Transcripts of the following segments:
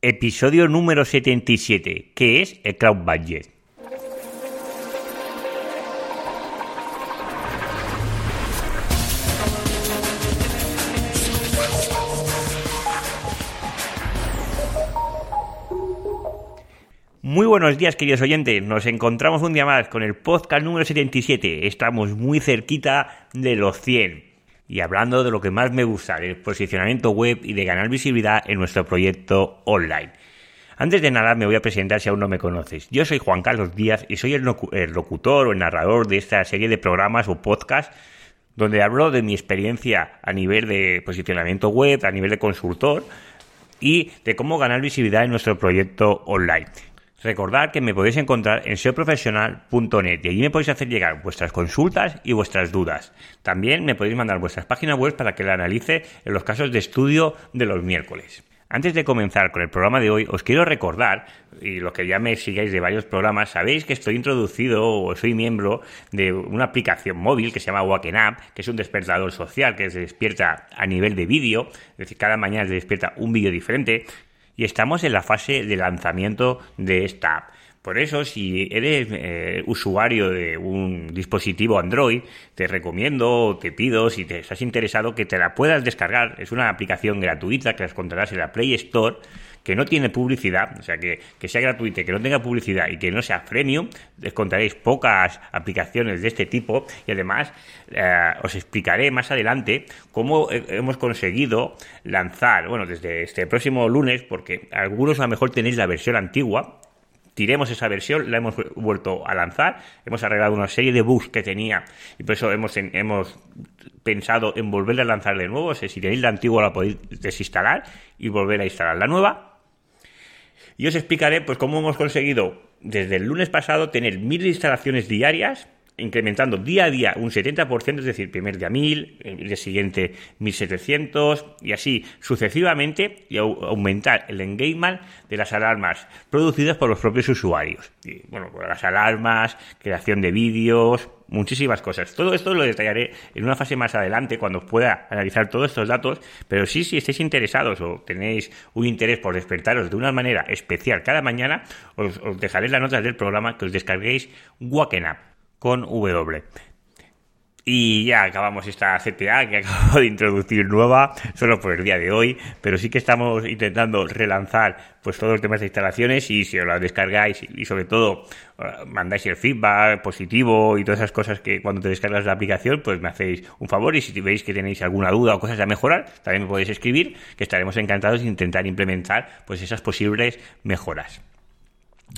Episodio número 77, que es el Cloud Budget. Muy buenos días, queridos oyentes. Nos encontramos un día más con el podcast número 77. Estamos muy cerquita de los 100 y hablando de lo que más me gusta, el posicionamiento web y de ganar visibilidad en nuestro proyecto online. Antes de nada me voy a presentar si aún no me conoces. Yo soy Juan Carlos Díaz y soy el, locutor o el narrador de esta serie de programas o podcasts donde hablo de mi experiencia a nivel de posicionamiento web, a nivel de consultor y de cómo ganar visibilidad en nuestro proyecto online. Recordad que me podéis encontrar en seoprofesional.net y allí me podéis hacer llegar vuestras consultas y vuestras dudas. También me podéis mandar vuestras páginas web para que la analice en los casos de estudio de los miércoles. Antes de comenzar con el programa de hoy, os quiero recordar, y los que ya me sigáis de varios programas, sabéis que estoy introducido o soy miembro de una aplicación móvil que se llama Waken Up, que es un despertador social que se despierta a nivel de vídeo, es decir, cada mañana se despierta un vídeo diferente, y estamos en la fase de lanzamiento de esta app. Por eso, si eres eh, usuario de un dispositivo Android, te recomiendo, te pido, si te estás interesado, que te la puedas descargar. Es una aplicación gratuita que las encontrarás en la Play Store que no tiene publicidad, o sea, que, sea gratuita, que no tenga publicidad y que no sea premium, les contaréis pocas aplicaciones de este tipo y además eh, os explicaré más adelante cómo hemos conseguido lanzar, bueno, desde este próximo lunes, porque algunos a lo mejor tenéis la versión antigua, tiremos esa versión, la hemos vuelto a lanzar, hemos arreglado una serie de bugs que tenía y por eso hemos, hemos pensado en volver a lanzar de nuevo, si tenéis la antigua la podéis desinstalar y volver a instalar la nueva y os explicaré pues cómo hemos conseguido desde el lunes pasado tener mil instalaciones diarias incrementando día a día un 70%, es decir, primer día 1000, el día siguiente 1700 y así sucesivamente y aumentar el engagement de las alarmas producidas por los propios usuarios. Y, bueno, las alarmas, creación de vídeos, muchísimas cosas. Todo esto lo detallaré en una fase más adelante cuando pueda analizar todos estos datos, pero sí si estáis interesados o tenéis un interés por despertaros de una manera especial cada mañana, os, dejaré las notas del programa que os descarguéis Waken Up con W. Y ya acabamos esta CTA que acabo de introducir nueva, solo por el día de hoy, pero sí que estamos intentando relanzar pues todos los temas de instalaciones y si os la descargáis y sobre todo eh, mandáis el feedback positivo y todas esas cosas que cuando te descargas la aplicación pues me hacéis un favor y si veis que tenéis alguna duda o cosas a mejorar también me podéis escribir que estaremos encantados de intentar implementar pues esas posibles mejoras.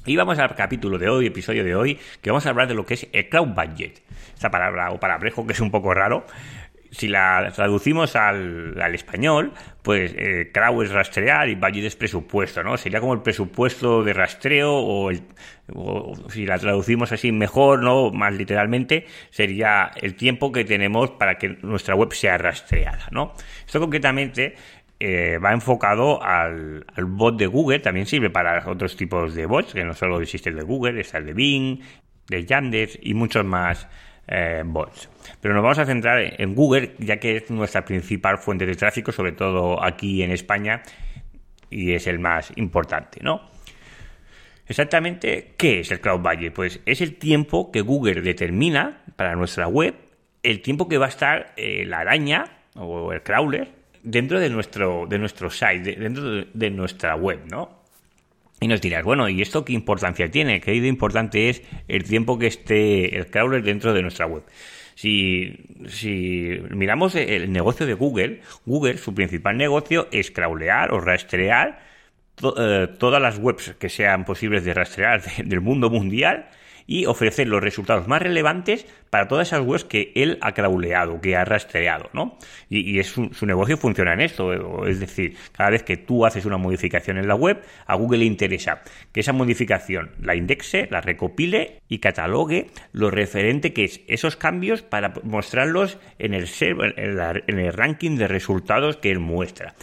Y vamos al capítulo de hoy, episodio de hoy, que vamos a hablar de lo que es el cloud budget. Esta palabra o palabrejo que es un poco raro. Si la traducimos al, español, pues eh, cloud es rastrear y budget es presupuesto, ¿no? Sería como el presupuesto de rastreo o, el, si la traducimos así mejor, ¿no? Más literalmente, sería el tiempo que tenemos para que nuestra web sea rastreada, ¿no? Esto concretamente eh, va enfocado al, bot de Google, también sirve para otros tipos de bots, que no solo existe el de Google, está el de Bing, de Yandex y muchos más eh, bots. Pero nos vamos a centrar en Google, ya que es nuestra principal fuente de tráfico, sobre todo aquí en España, y es el más importante, ¿no? Exactamente, ¿qué es el Cloud Budget? Pues es el tiempo que Google determina para nuestra web, el tiempo que va a estar eh, la araña o el crawler dentro de nuestro, de nuestro site, dentro de, nuestra web, ¿no? Y nos dirás, bueno, ¿y esto qué importancia tiene? ¿Qué de importante es el tiempo que esté el crawler dentro de nuestra web? Si, si miramos el negocio de Google, Google, su principal negocio es crawlear o rastrear eh, todas las webs que sean posibles de rastrear del mundo mundial y ofrecer los resultados más relevantes para todas esas webs que él ha crawleado, que ha rastreado, ¿no? Y, su, negocio funciona en esto, es decir, cada vez que tú haces una modificación en la web, a Google le interesa que esa modificación la indexe, la recopile y catalogue lo referente que es esos cambios para mostrarlos en el, en el ranking de resultados que él muestra.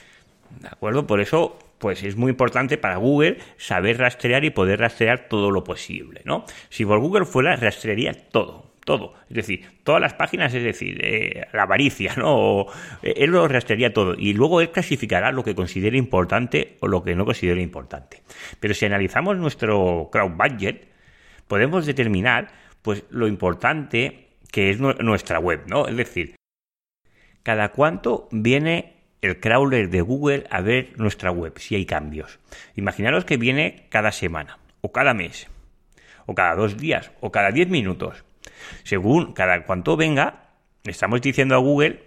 ¿De acuerdo? Por eso pues es muy importante para Google saber rastrear y poder rastrear todo lo posible, ¿no? Si por Google fuera, rastrearía todo, todo. Es decir, todas las páginas, es decir, eh, la avaricia, ¿no? Eh, él lo rastrearía todo y luego él clasificará lo que considere importante o lo que no considere importante. Pero si analizamos nuestro crowd budget, podemos determinar pues lo importante que es nuestra web, ¿no? Es decir, cada cuánto viene el crawler de Google a ver nuestra web, si hay cambios. Imaginaros que viene cada semana, o cada mes, o cada dos días, o cada diez minutos. Según cada cuánto venga, estamos diciendo a Google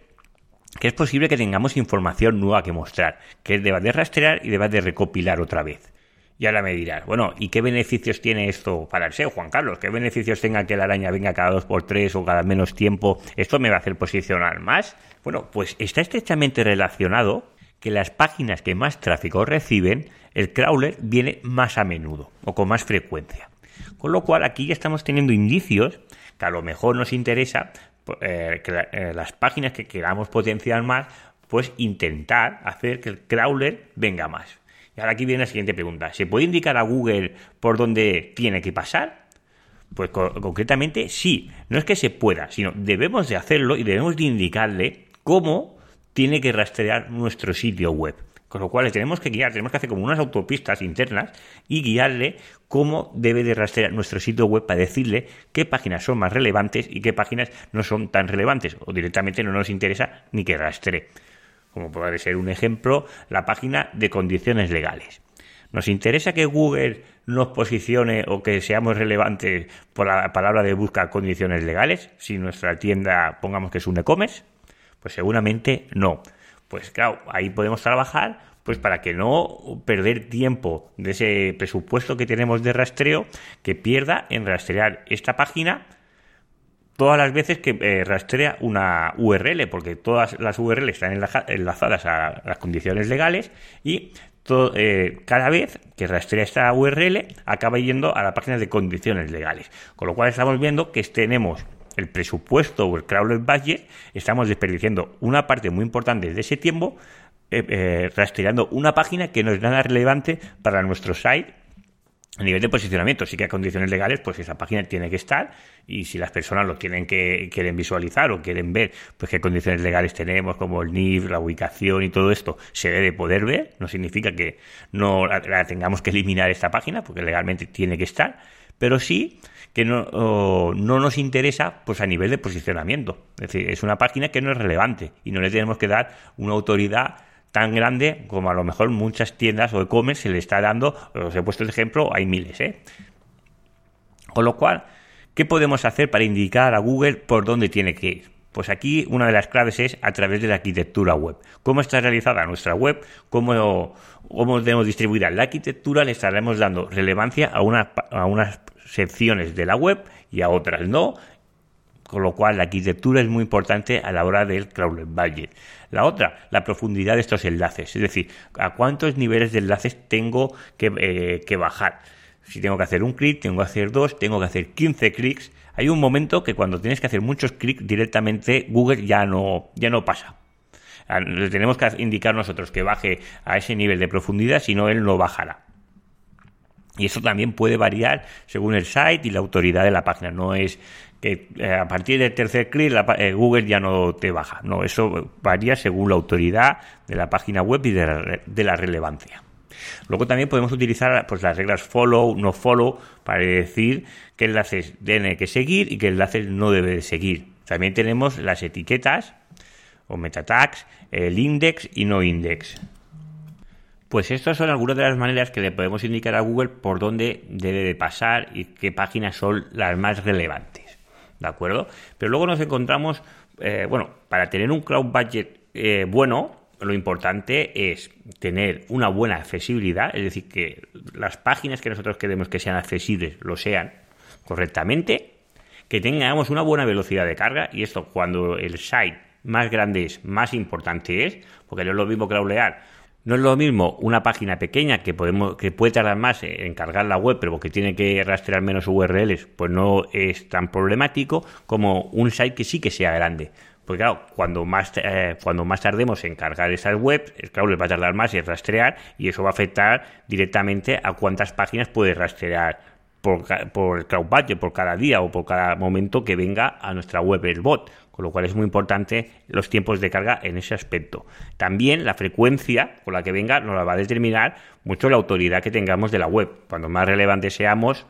que es posible que tengamos información nueva que mostrar, que deba de rastrear y deba de recopilar otra vez. Y ahora me dirás, bueno, ¿y qué beneficios tiene esto para el SEO, Juan Carlos? ¿Qué beneficios tenga que la araña venga cada dos por tres o cada menos tiempo? ¿Esto me va a hacer posicionar más? Bueno, pues está estrechamente relacionado que las páginas que más tráfico reciben, el crawler viene más a menudo o con más frecuencia. Con lo cual aquí ya estamos teniendo indicios que a lo mejor nos interesa eh, que eh, las páginas que queramos potenciar más, pues intentar hacer que el crawler venga más. Y ahora aquí viene la siguiente pregunta. ¿Se puede indicar a Google por dónde tiene que pasar? Pues concretamente sí. No es que se pueda, sino debemos de hacerlo y debemos de indicarle cómo tiene que rastrear nuestro sitio web. Con lo cual le tenemos que guiar, tenemos que hacer como unas autopistas internas y guiarle cómo debe de rastrear nuestro sitio web para decirle qué páginas son más relevantes y qué páginas no son tan relevantes o directamente no nos interesa ni que rastree como puede ser un ejemplo, la página de condiciones legales. ¿Nos interesa que Google nos posicione o que seamos relevantes por la palabra de busca condiciones legales? Si nuestra tienda, pongamos que es un e-commerce, pues seguramente no. Pues claro, ahí podemos trabajar pues para que no perder tiempo de ese presupuesto que tenemos de rastreo que pierda en rastrear esta página todas las veces que eh, rastrea una URL, porque todas las URL están enlazadas a las condiciones legales y eh, cada vez que rastrea esta URL acaba yendo a la página de condiciones legales. Con lo cual estamos viendo que tenemos el presupuesto o el crawler budget, estamos desperdiciando una parte muy importante de ese tiempo eh, rastreando una página que no es nada relevante para nuestro site a nivel de posicionamiento, sí que hay condiciones legales, pues esa página tiene que estar y si las personas lo tienen que quieren visualizar o quieren ver, pues qué condiciones legales tenemos, como el NIF, la ubicación y todo esto, se debe poder ver. No significa que no la, tengamos que eliminar esta página, porque legalmente tiene que estar, pero sí que no, no nos interesa pues a nivel de posicionamiento. Es decir, es una página que no es relevante y no le tenemos que dar una autoridad tan grande como a lo mejor muchas tiendas o e-commerce se le está dando, os he puesto el ejemplo, hay miles, ¿eh? Con lo cual, ¿qué podemos hacer para indicar a Google por dónde tiene que ir? Pues aquí una de las claves es a través de la arquitectura web. ¿Cómo está realizada nuestra web? ¿Cómo, cómo debemos distribuir la arquitectura? Le estaremos dando relevancia a, una, a unas secciones de la web y a otras no con lo cual la arquitectura es muy importante a la hora del crawler budget. La otra, la profundidad de estos enlaces, es decir, a cuántos niveles de enlaces tengo que, eh, que bajar. Si tengo que hacer un clic, tengo que hacer dos, tengo que hacer 15 clics. Hay un momento que cuando tienes que hacer muchos clics directamente Google ya no, ya no pasa. Ah, le tenemos que indicar nosotros que baje a ese nivel de profundidad, si no, él no bajará. Y eso también puede variar según el site y la autoridad de la página. No es que eh, a partir del tercer clic eh, Google ya no te baja. No, eso varía según la autoridad de la página web y de la, relevancia. Luego también podemos utilizar pues, las reglas follow, no follow, para decir qué enlaces tiene que seguir y qué enlaces no debe de seguir. También tenemos las etiquetas o meta tags, el index y no index. Pues estas son algunas de las maneras que le podemos indicar a Google por dónde debe de pasar y qué páginas son las más relevantes. ¿de acuerdo? Pero luego nos encontramos, eh, bueno, para tener un crowd budget eh, bueno, lo importante es tener una buena accesibilidad, es decir, que las páginas que nosotros queremos que sean accesibles lo sean correctamente, que tengamos una buena velocidad de carga, y esto cuando el site más grande es, más importante es, porque no es lo mismo crawlear no es lo mismo una página pequeña que podemos que puede tardar más en cargar la web, pero que tiene que rastrear menos URLs, pues no es tan problemático como un site que sí que sea grande. Porque claro, cuando más, eh, cuando más tardemos en cargar esas webs, el crawler va a tardar más en rastrear y eso va a afectar directamente a cuántas páginas puede rastrear por, por el cloud budget, por cada día o por cada momento que venga a nuestra web el bot, con lo cual es muy importante los tiempos de carga en ese aspecto. También la frecuencia con la que venga nos la va a determinar mucho la autoridad que tengamos de la web. Cuando más relevante seamos,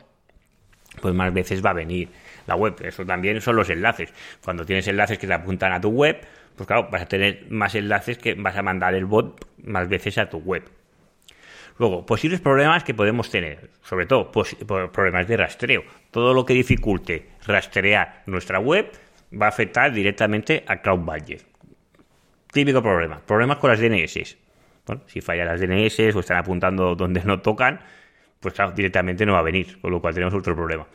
pues más veces va a venir la web. Eso también son los enlaces. Cuando tienes enlaces que te apuntan a tu web, pues claro, vas a tener más enlaces que vas a mandar el bot más veces a tu web. Luego, posibles problemas que podemos tener, sobre todo problemas de rastreo. Todo lo que dificulte rastrear nuestra web va a afectar directamente a Cloud Budget. Típico problema, problemas con las DNS. Bueno, si fallan las DNS o están apuntando donde no tocan, pues claro, directamente no va a venir, con lo cual tenemos otro problema.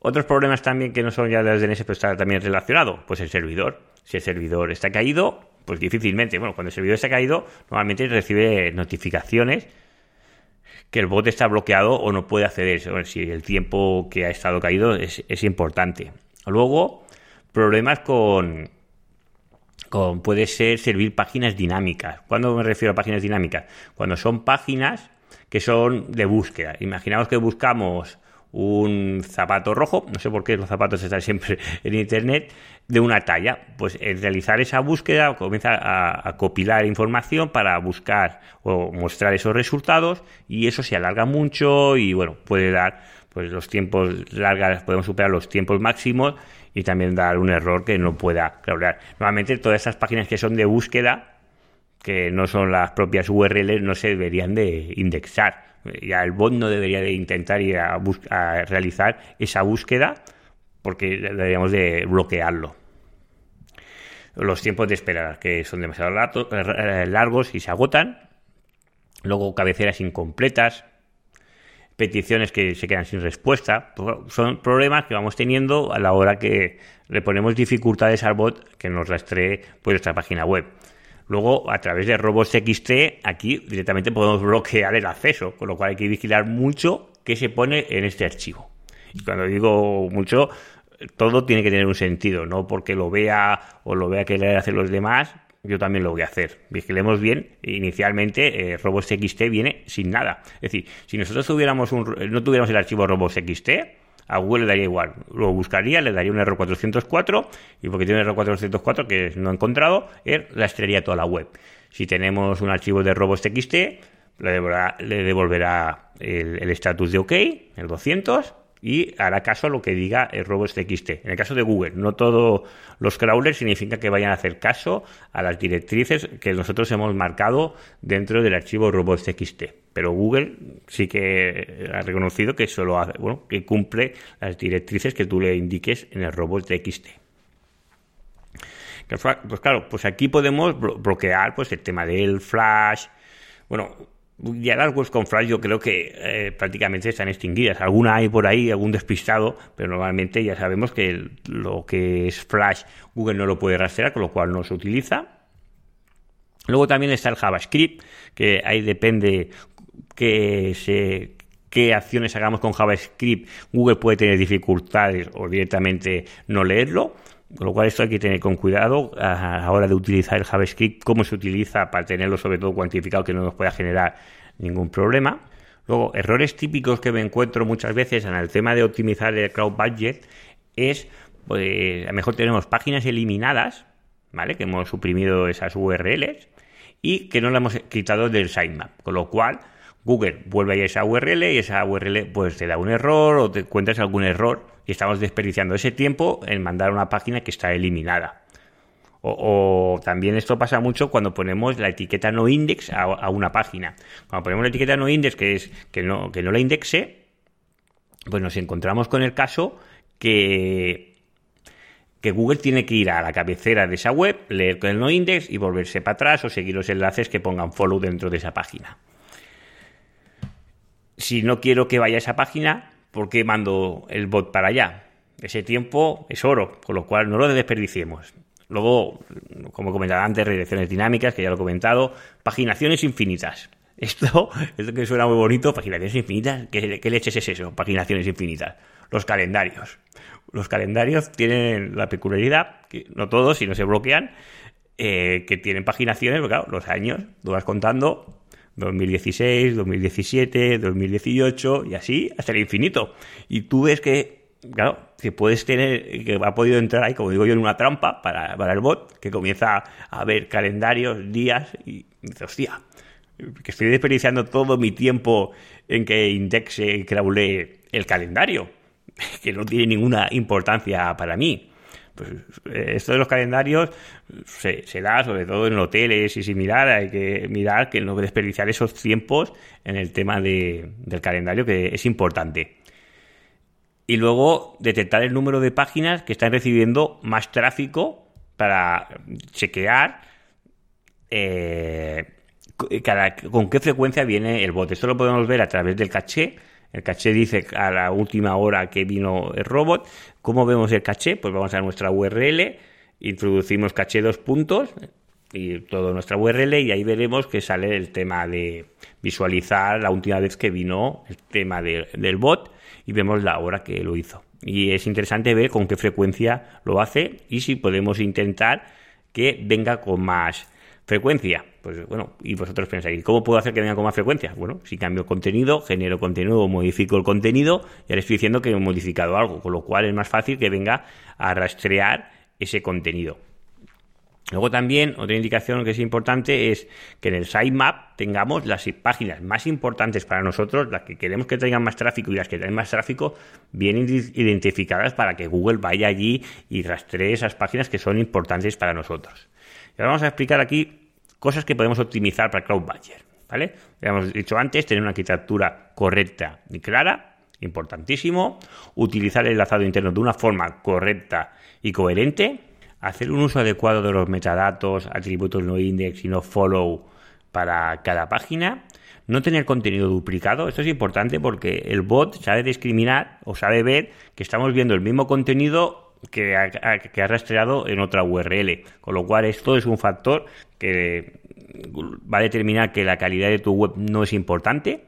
Otros problemas también que no son ya de las DNS, pero está también relacionado, pues el servidor. Si el servidor está caído, pues difícilmente, bueno, cuando el servidor está caído, normalmente recibe notificaciones que el bot está bloqueado o no puede acceder. Si el tiempo que ha estado caído es, es importante. Luego, problemas con, con, puede ser servir páginas dinámicas. ¿Cuándo me refiero a páginas dinámicas? Cuando son páginas que son de búsqueda. Imaginamos que buscamos un zapato rojo, no sé por qué los zapatos están siempre en internet, de una talla. Pues el realizar esa búsqueda comienza a, a, copilar información para buscar o mostrar esos resultados y eso se alarga mucho y bueno, puede dar pues los tiempos largas, podemos superar los tiempos máximos y también dar un error que no pueda claudicar. Normalmente todas esas páginas que son de búsqueda, que no son las propias URLs, no se deberían de indexar ya el bot no debería de intentar ir a, realizar esa búsqueda porque deberíamos de bloquearlo. Los tiempos de espera que son demasiado eh, largos y se agotan. Luego cabeceras incompletas, peticiones que se quedan sin respuesta. Son problemas que vamos teniendo a la hora que le ponemos dificultades al bot que nos rastree pues, nuestra página web. Luego, a través de robots.txt, aquí directamente podemos bloquear el acceso, con lo cual hay que vigilar mucho qué se pone en este archivo. Y cuando digo mucho, todo tiene que tener un sentido, no porque lo vea o lo vea que le hacen los demás, yo también lo voy a hacer. Vigilemos bien. Inicialmente, eh, viene sin nada. Es decir, si nosotros tuviéramos un, no tuviéramos el archivo robots.txt, a Google le daría igual. Lo buscaría, le daría un error 404 y porque tiene un error 404 que no he encontrado, él rastrearía toda la web. Si tenemos un archivo de robots.txt, le devolverá, le devolverá el estatus de OK, el 200, y hará caso a lo que diga el robots.txt. En el caso de Google, no todos los crawlers significa que vayan a hacer caso a las directrices que nosotros hemos marcado dentro del archivo robots.txt. Pero Google sí que ha reconocido que solo hace, bueno, que cumple las directrices que tú le indiques en el robots.txt. Pues claro, pues aquí podemos bloquear pues el tema del flash. Bueno, ya las webs con Flash yo creo que eh, prácticamente están extinguidas. Alguna hay por ahí, algún despistado, pero normalmente ya sabemos que lo que es Flash Google no lo puede rastrear, con lo cual no se utiliza. Luego también está el JavaScript, que ahí depende que se, qué acciones hagamos con JavaScript. Google puede tener dificultades o directamente no leerlo. Con lo cual esto hay que tener con cuidado a la hora de utilizar el JavaScript, cómo se utiliza para tenerlo sobre todo cuantificado que no nos pueda generar ningún problema. Luego, errores típicos que me encuentro muchas veces en el tema de optimizar el Cloud Budget es, pues, a lo mejor tenemos páginas eliminadas, ¿vale? Que hemos suprimido esas URLs y que no las hemos quitado del sitemap. Con lo cual, Google vuelve a esa URL y esa URL pues te da un error o te encuentras algún error y estamos desperdiciando ese tiempo en mandar una página que está eliminada. O, también esto pasa mucho cuando ponemos la etiqueta no index a, una página. Cuando ponemos la etiqueta no index que es que no, que no la indexe, pues nos encontramos con el caso que, que Google tiene que ir a la cabecera de esa web, leer con el no index y volverse para atrás o seguir los enlaces que pongan follow dentro de esa página si no quiero que vaya a esa página, ¿por qué mando el bot para allá? Ese tiempo es oro, con lo cual no lo desperdiciemos. Luego, como comentaba antes, redirecciones dinámicas, que ya lo he comentado, paginaciones infinitas. Esto, esto que suena muy bonito, paginaciones infinitas, ¿qué, ¿qué, leches es eso? Paginaciones infinitas. Los calendarios. Los calendarios tienen la peculiaridad, que no todos, si no se bloquean, eh, que tienen paginaciones, porque claro, los años, tú vas contando 2016, 2017, 2018 y así hasta el infinito. Y tú ves que, claro, que puedes tener, que ha podido entrar ahí, como digo yo, en una trampa para, el bot, que comienza a ver calendarios, días y dice, hostia, que estoy desperdiciando todo mi tiempo en que indexe y crawle el calendario, que no tiene ninguna importancia para mí. Pues eh, esto de los calendarios se, da sobre todo en hoteles y similar. Hay que mirar que no desperdiciar esos tiempos en el tema del calendario, que es importante. Y luego detectar el número de páginas que están recibiendo más tráfico para chequear eh, con qué frecuencia viene el bot. Esto lo podemos ver a través del caché el caché dice a la última hora que vino el robot. ¿Cómo vemos el caché? Pues vamos a nuestra URL, introducimos caché dos puntos y toda nuestra URL y ahí veremos que sale el tema de visualizar la última vez que vino el tema del bot y vemos la hora que lo hizo. Y es interesante ver con qué frecuencia lo hace y si podemos intentar que venga con más frecuencia. Pues bueno, y vosotros pensáis, ¿cómo puedo hacer que venga con más frecuencia? Bueno, si cambio contenido, genero contenido, modifico el contenido, ya le estoy diciendo que he modificado algo, con lo cual es más fácil que venga a rastrear ese contenido. Luego también otra indicación que es importante es que en el sitemap tengamos las páginas más importantes para nosotros, las que queremos que tengan más tráfico y las que tengan más tráfico, bien identificadas para que Google vaya allí y rastree esas páginas que son importantes para nosotros. Y ahora vamos a explicar aquí cosas que podemos optimizar para Cloud ¿vale? Ya hemos dicho antes, tener una arquitectura correcta y clara, importantísimo, utilizar el enlazado interno de una forma correcta y coherente, hacer un uso adecuado de los metadatos, atributos no index y no follow para cada página, no tener contenido duplicado. Esto es importante porque el bot sabe discriminar o sabe ver que estamos viendo el mismo contenido que ha, que ha rastreado en otra URL. Con lo cual esto es un factor que va a determinar que la calidad de tu web no es importante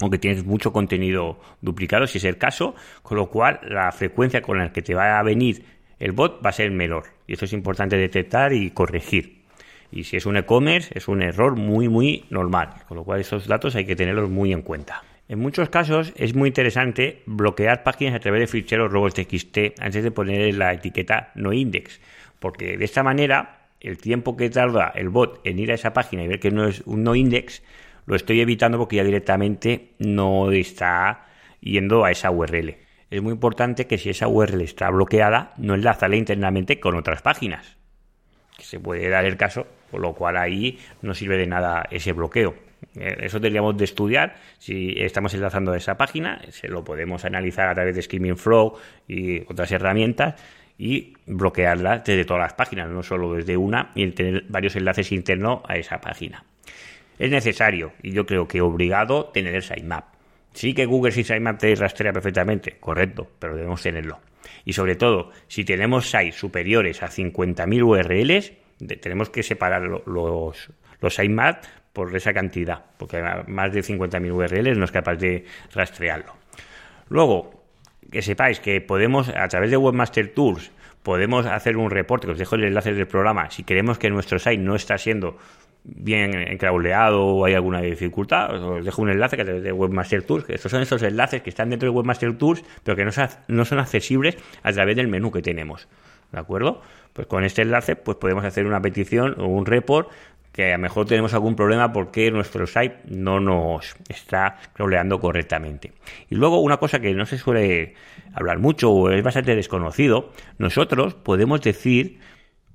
aunque tienes mucho contenido duplicado, si es el caso, con lo cual la frecuencia con la que te va a venir el bot va a ser menor. Y esto es importante detectar y corregir. Y si es un e-commerce, es un error muy, muy normal, con lo cual esos datos hay que tenerlos muy en cuenta. En muchos casos es muy interesante bloquear páginas a través de ficheros robots.txt antes de poner la etiqueta no index, porque de esta manera el tiempo que tarda el bot en ir a esa página y ver que no es un no index lo estoy evitando porque ya directamente no está yendo a esa URL. Es muy importante que si esa URL está bloqueada, no enlazarla internamente con otras páginas. Que se puede dar el caso, por lo cual ahí no sirve de nada ese bloqueo. Eh, eso tendríamos de estudiar. Si estamos enlazando a esa página, se lo podemos analizar a través de Skimming Flow y otras herramientas y bloquearla desde todas las páginas, no solo desde una, y tener varios enlaces internos a esa página. Es necesario, y yo creo que obligado, tener el sitemap. Sí que Google sin sitemap te rastrea perfectamente, correcto, pero debemos tenerlo. Y sobre todo, si tenemos sites superiores a 50.000 URLs, tenemos que separar los, los sitemaps por esa cantidad, porque más de 50.000 URLs no es capaz de rastrearlo. Luego, que sepáis que podemos, a través de Webmaster Tools, podemos hacer un reporte, os dejo el enlace del programa, si queremos que nuestro site no está siendo bien encrauleado o hay alguna dificultad, os dejo un enlace que a través de Webmaster Tools, estos son esos enlaces que están dentro de Webmaster Tools, pero que no, no son accesibles a través del menú que tenemos. ¿De acuerdo? Pues con este enlace pues podemos hacer una petición o un report que a lo mejor tenemos algún problema porque nuestro site no nos está crawleando correctamente. Y luego una cosa que no se suele hablar mucho o es bastante desconocido, nosotros podemos decir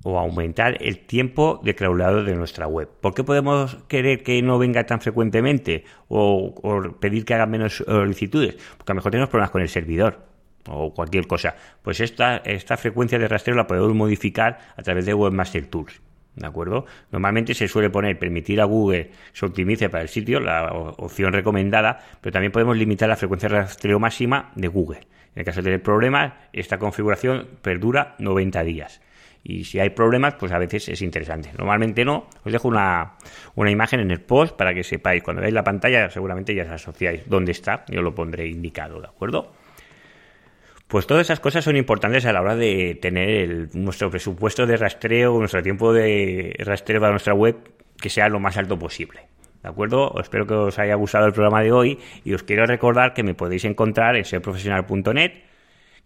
o aumentar el tiempo de crawlado de nuestra web. ¿Por qué podemos querer que no venga tan frecuentemente o, pedir que haga menos solicitudes? Porque a lo mejor tenemos problemas con el servidor o cualquier cosa. Pues esta, esta frecuencia de rastreo la podemos modificar a través de Webmaster Tools. ¿De acuerdo? Normalmente se suele poner permitir a Google se optimice para el sitio, la opción recomendada, pero también podemos limitar la frecuencia de rastreo máxima de Google. En el caso de tener problemas, esta configuración perdura 90 días. Y si hay problemas, pues a veces es interesante. Normalmente no. Os dejo una, una imagen en el post para que sepáis. Cuando veáis la pantalla, seguramente ya os asociáis dónde está. Yo lo pondré indicado, ¿de acuerdo? Pues todas esas cosas son importantes a la hora de tener nuestro presupuesto de rastreo, nuestro tiempo de rastreo para nuestra web que sea lo más alto posible. ¿De acuerdo? Espero que os haya gustado el programa de hoy y os quiero recordar que me podéis encontrar en serprofesional.net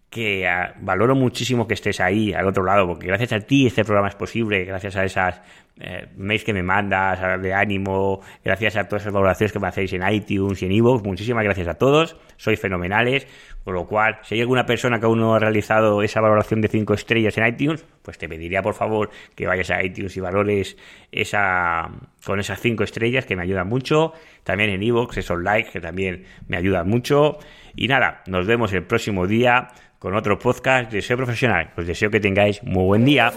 que ah, valoro muchísimo que estés ahí al otro lado, porque gracias a ti este programa es posible, gracias a esas eh, mails que me mandas, de ánimo, gracias a todas esas valoraciones que me hacéis en iTunes y en iVoox, muchísimas gracias a todos, sois fenomenales, con lo cual, si hay alguna persona que aún no ha realizado esa valoración de 5 estrellas en iTunes, pues te pediría por favor que vayas a iTunes y valores esa con esas 5 estrellas que me ayudan mucho, también en iVoox, esos likes que también me ayudan mucho, y nada, nos vemos el próximo día con otro podcast de SEO Profesional. Os deseo que tengáis muy buen día.